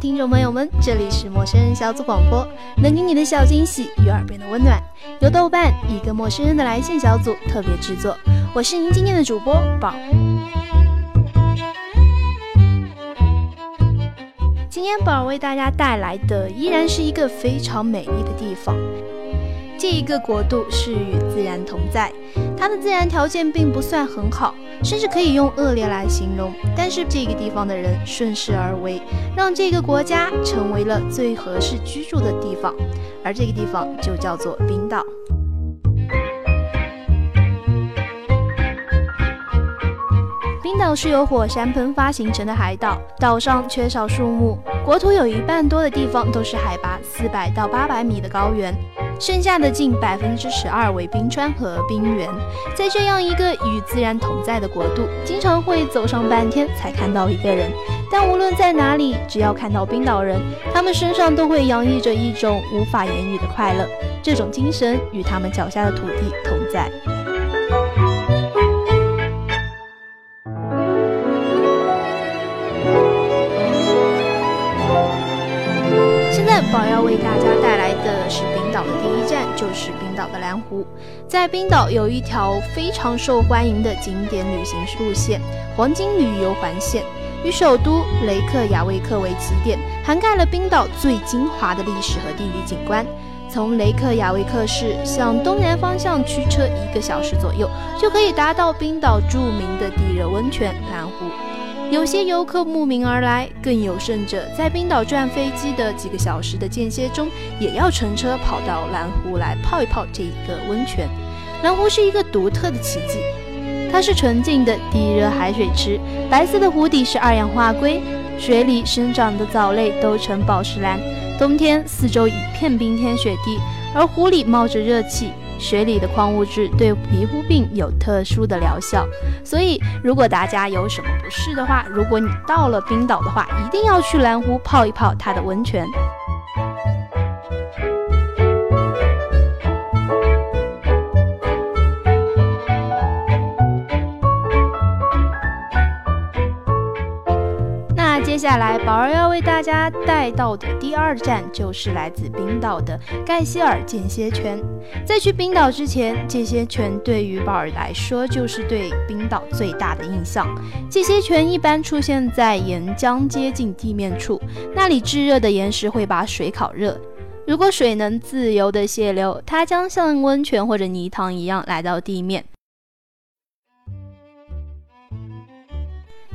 听众朋友们，这里是陌生人小组广播，能给你的小惊喜与耳边的温暖，由豆瓣一个陌生人的来信小组特别制作。我是您今天的主播宝。今天宝为大家带来的依然是一个非常美丽的地方。这一个国度是与自然同在，它的自然条件并不算很好，甚至可以用恶劣来形容。但是这个地方的人顺势而为，让这个国家成为了最合适居住的地方，而这个地方就叫做冰岛。冰岛是由火山喷发形成的海岛，岛上缺少树木，国土有一半多的地方都是海拔四百到八百米的高原。剩下的近百分之十二为冰川和冰原，在这样一个与自然同在的国度，经常会走上半天才看到一个人。但无论在哪里，只要看到冰岛人，他们身上都会洋溢着一种无法言语的快乐。这种精神与他们脚下的土地同在。现在，宝要为大家是冰岛的第一站，就是冰岛的蓝湖。在冰岛有一条非常受欢迎的景点旅行路线——黄金旅游环线，以首都雷克雅未克为起点，涵盖了冰岛最精华的历史和地理景观。从雷克雅未克市向东南方向驱车一个小时左右，就可以达到冰岛著名的地热温泉蓝湖。有些游客慕名而来，更有甚者，在冰岛转飞机的几个小时的间歇中，也要乘车跑到蓝湖来泡一泡这个温泉。蓝湖是一个独特的奇迹，它是纯净的地热海水池，白色的湖底是二氧化硅，水里生长的藻类都呈宝石蓝。冬天四周一片冰天雪地，而湖里冒着热气。水里的矿物质对皮肤病有特殊的疗效，所以如果大家有什么不适的话，如果你到了冰岛的话，一定要去蓝湖泡一泡它的温泉。接下来，宝儿要为大家带到的第二站就是来自冰岛的盖希尔间歇泉。在去冰岛之前，间歇泉对于宝儿来说就是对冰岛最大的印象。间歇泉一般出现在岩浆接近地面处，那里炙热的岩石会把水烤热。如果水能自由的泄流，它将像温泉或者泥塘一样来到地面。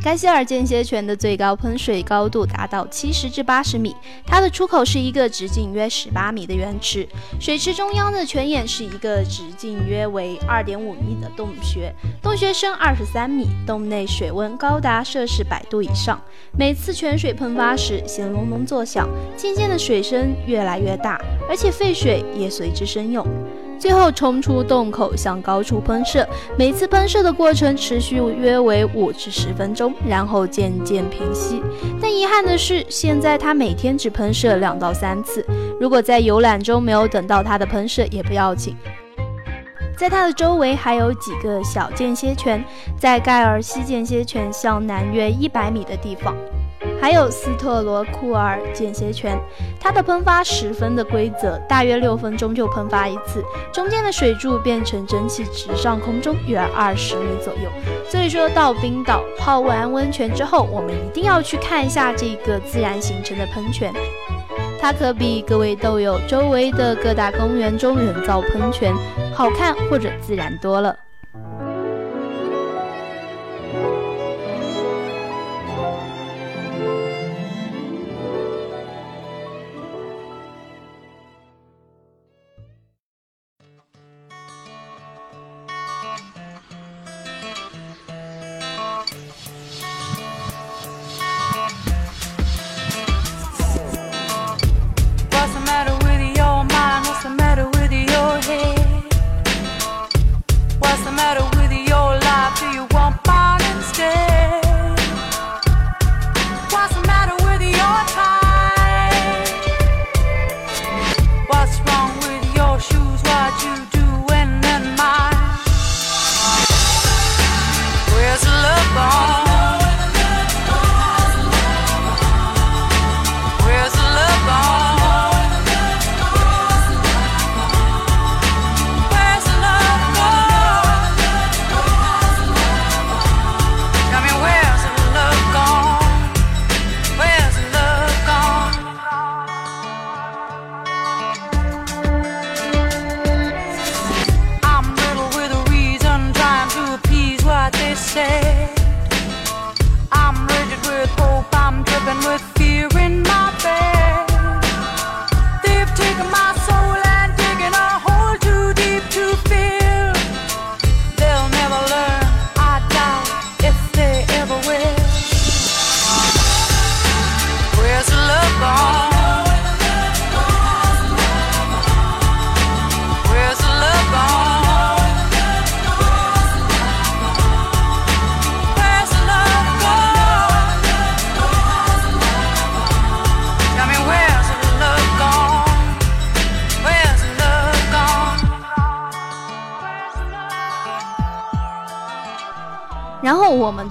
盖希尔间歇泉的最高喷水高度达到七十至八十米，它的出口是一个直径约十八米的圆池，水池中央的泉眼是一个直径约为二点五米的洞穴，洞穴深二十三米，洞内水温高达摄氏百度以上。每次泉水喷发时，先隆隆作响，渐渐的水声越来越大，而且沸水也随之生涌。最后冲出洞口，向高处喷射。每次喷射的过程持续约为五至十分钟，然后渐渐平息。但遗憾的是，现在它每天只喷射两到三次。如果在游览中没有等到它的喷射，也不要紧。在它的周围还有几个小间歇泉，在盖尔西间歇泉向南约一百米的地方。还有斯特罗库尔间歇泉，它的喷发十分的规则，大约六分钟就喷发一次，中间的水柱变成蒸汽直上空中约二十米左右。所以说到冰岛泡完温泉之后，我们一定要去看一下这个自然形成的喷泉，它可比各位豆友周围的各大公园中人造喷泉好看或者自然多了。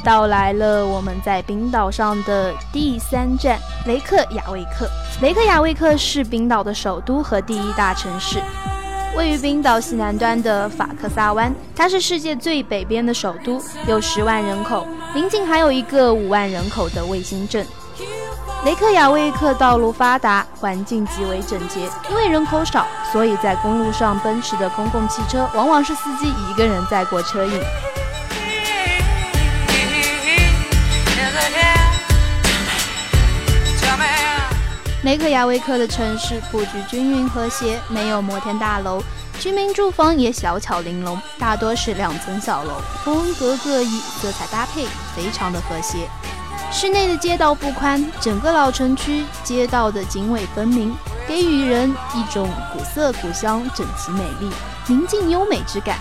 到来了我们在冰岛上的第三站雷克雅未克。雷克雅未克是冰岛的首都和第一大城市，位于冰岛西南端的法克萨湾，它是世界最北边的首都，有十万人口，邻近还有一个五万人口的卫星镇。雷克雅未克道路发达，环境极为整洁。因为人口少，所以在公路上奔驰的公共汽车往往是司机一个人载过车瘾。雷克雅未克的城市布局均匀和谐，没有摩天大楼，居民住房也小巧玲珑，大多是两层小楼，风格各异，色彩搭配非常的和谐。市内的街道不宽，整个老城区街道的经纬分明，给予人一种古色古香、整齐美丽、宁静优美之感。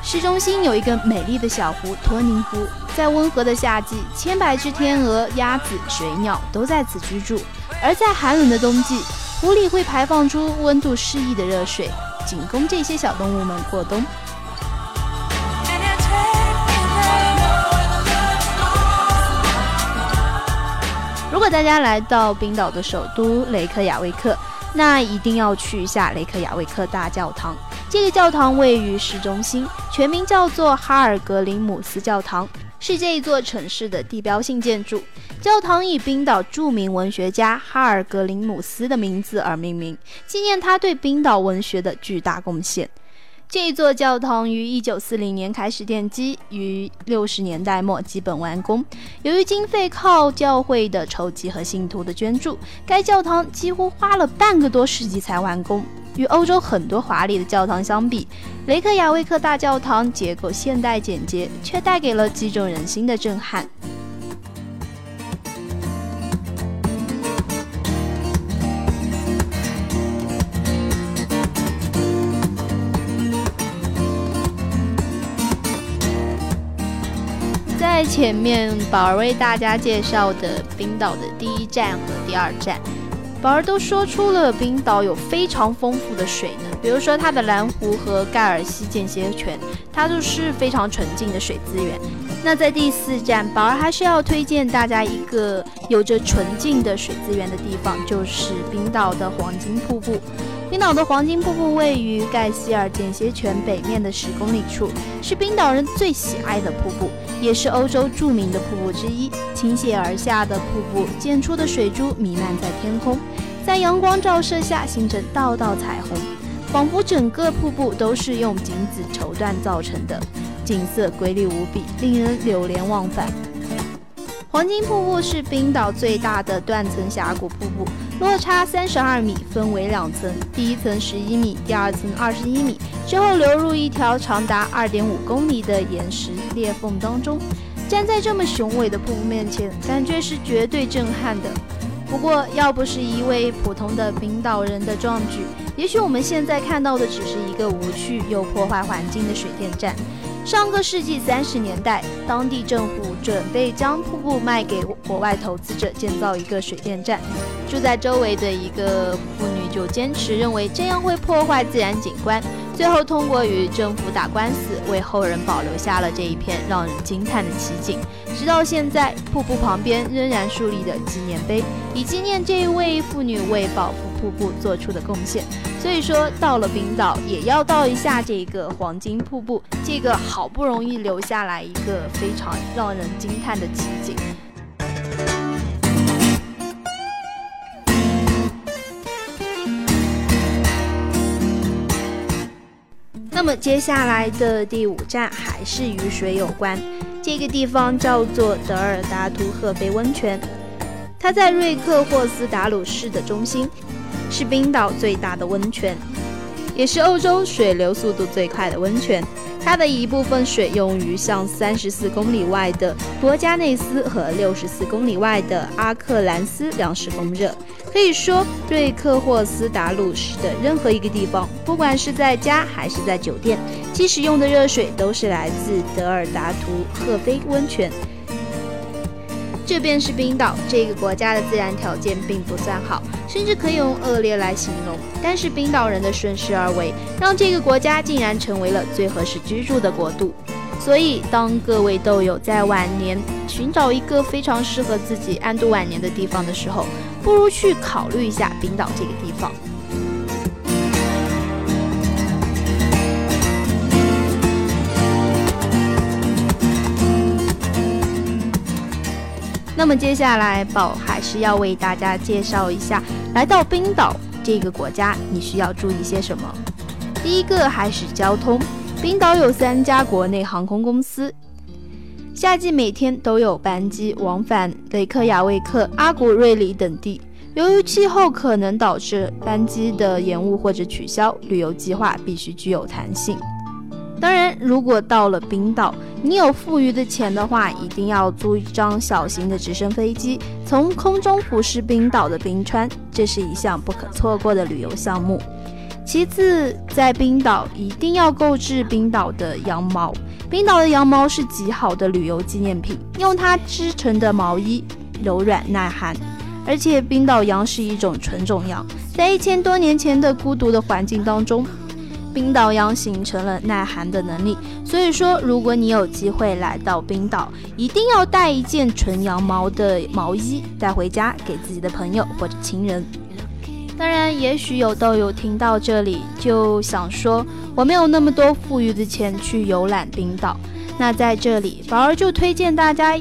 市中心有一个美丽的小湖——托宁湖，在温和的夏季，千百只天鹅、鸭子、水鸟都在此居住；而在寒冷的冬季，湖里会排放出温度适宜的热水，仅供这些小动物们过冬。如果大家来到冰岛的首都雷克雅未克，那一定要去一下雷克雅未克大教堂。这个教堂位于市中心，全名叫做哈尔格林姆斯教堂，是这一座城市的地标性建筑。教堂以冰岛著名文学家哈尔格林姆斯的名字而命名，纪念他对冰岛文学的巨大贡献。这座教堂于一九四零年开始奠基，于六十年代末基本完工。由于经费靠教会的筹集和信徒的捐助，该教堂几乎花了半个多世纪才完工。与欧洲很多华丽的教堂相比，雷克雅未克大教堂结构现代简洁，却带给了击中人心的震撼。在前面，宝儿为大家介绍的冰岛的第一站和第二站，宝儿都说出了冰岛有非常丰富的水呢。比如说它的蓝湖和盖尔西间歇泉，它都是非常纯净的水资源。那在第四站，宝儿还是要推荐大家一个有着纯净的水资源的地方，就是冰岛的黄金瀑布。冰岛的黄金瀑布位于盖希尔间歇泉北面的十公里处，是冰岛人最喜爱的瀑布，也是欧洲著名的瀑布之一。倾泻而下的瀑布溅出的水珠弥漫在天空，在阳光照射下形成道道彩虹，仿佛整个瀑布都是用金子绸缎造成的，景色瑰丽无比，令人流连忘返。黄金瀑布是冰岛最大的断层峡谷瀑布，落差三十二米，分为两层，第一层十一米，第二层二十一米，之后流入一条长达二点五公里的岩石裂缝当中。站在这么雄伟的瀑布面前，感觉是绝对震撼的。不过，要不是一位普通的冰岛人的壮举，也许我们现在看到的只是一个无趣又破坏环境的水电站。上个世纪三十年代，当地政府准备将瀑布卖给国外投资者建造一个水电站。住在周围的一个妇女就坚持认为这样会破坏自然景观，最后通过与政府打官司，为后人保留下了这一片让人惊叹的奇景。直到现在，瀑布旁边仍然竖立着纪念碑，以纪念这一位妇女为保护。瀑布做出的贡献，所以说到了冰岛也要到一下这个黄金瀑布，这个好不容易留下来一个非常让人惊叹的奇景。那么接下来的第五站还是与水有关，这个地方叫做德尔达图赫菲温泉，它在瑞克霍斯达鲁市的中心。是冰岛最大的温泉，也是欧洲水流速度最快的温泉。它的一部分水用于向三十四公里外的博加内斯和六十四公里外的阿克兰斯粮食供热。可以说，瑞克霍斯达鲁市的任何一个地方，不管是在家还是在酒店，即使用的热水都是来自德尔达图赫菲温泉。这便是冰岛这个国家的自然条件并不算好，甚至可以用恶劣来形容。但是冰岛人的顺势而为，让这个国家竟然成为了最合适居住的国度。所以，当各位豆友在晚年寻找一个非常适合自己安度晚年的地方的时候，不如去考虑一下冰岛这个地方。那么接下来，宝还是要为大家介绍一下，来到冰岛这个国家，你需要注意些什么。第一个还是交通，冰岛有三家国内航空公司。夏季每天都有班机往返雷克雅未克、阿古瑞里等地。由于气候可能导致班机的延误或者取消，旅游计划必须具有弹性。当然，如果到了冰岛，你有富余的钱的话，一定要租一张小型的直升飞机，从空中俯视冰岛的冰川，这是一项不可错过的旅游项目。其次，在冰岛一定要购置冰岛的羊毛。冰岛的羊毛是极好的旅游纪念品，用它织成的毛衣柔软耐寒，而且冰岛羊是一种纯种羊，在一千多年前的孤独的环境当中，冰岛羊形成了耐寒的能力。所以说，如果你有机会来到冰岛，一定要带一件纯羊毛的毛衣带回家，给自己的朋友或者亲人。当然，也许有豆友听到这里就想说，我没有那么多富裕的钱去游览冰岛。那在这里，宝儿就推荐大家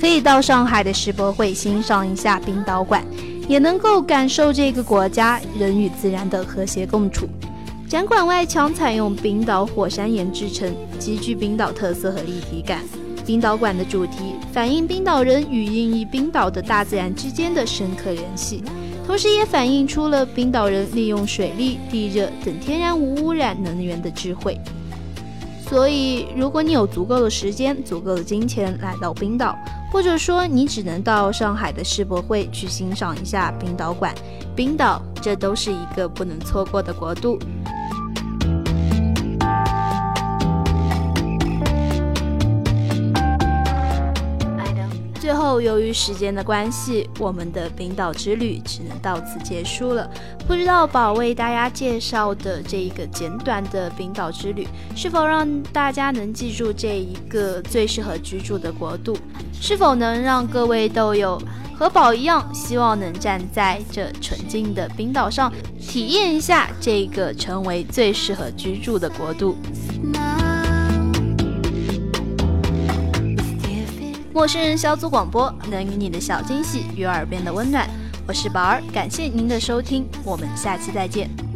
可以到上海的世博会欣赏一下冰岛馆，也能够感受这个国家人与自然的和谐共处。展馆外墙采用冰岛火山岩制成，极具冰岛特色和立体感。冰岛馆的主题反映冰岛人与印裔冰岛的大自然之间的深刻联系。同时也反映出了冰岛人利用水力、地热等天然无污染能源的智慧。所以，如果你有足够的时间、足够的金钱来到冰岛，或者说你只能到上海的世博会去欣赏一下冰岛馆，冰岛这都是一个不能错过的国度。最后，由于时间的关系，我们的冰岛之旅只能到此结束了。不知道宝为大家介绍的这一个简短的冰岛之旅，是否让大家能记住这一个最适合居住的国度？是否能让各位都有和宝一样，希望能站在这纯净的冰岛上，体验一下这个成为最适合居住的国度？陌生人小组广播，能与你的小惊喜与耳边的温暖。我是宝儿，感谢您的收听，我们下期再见。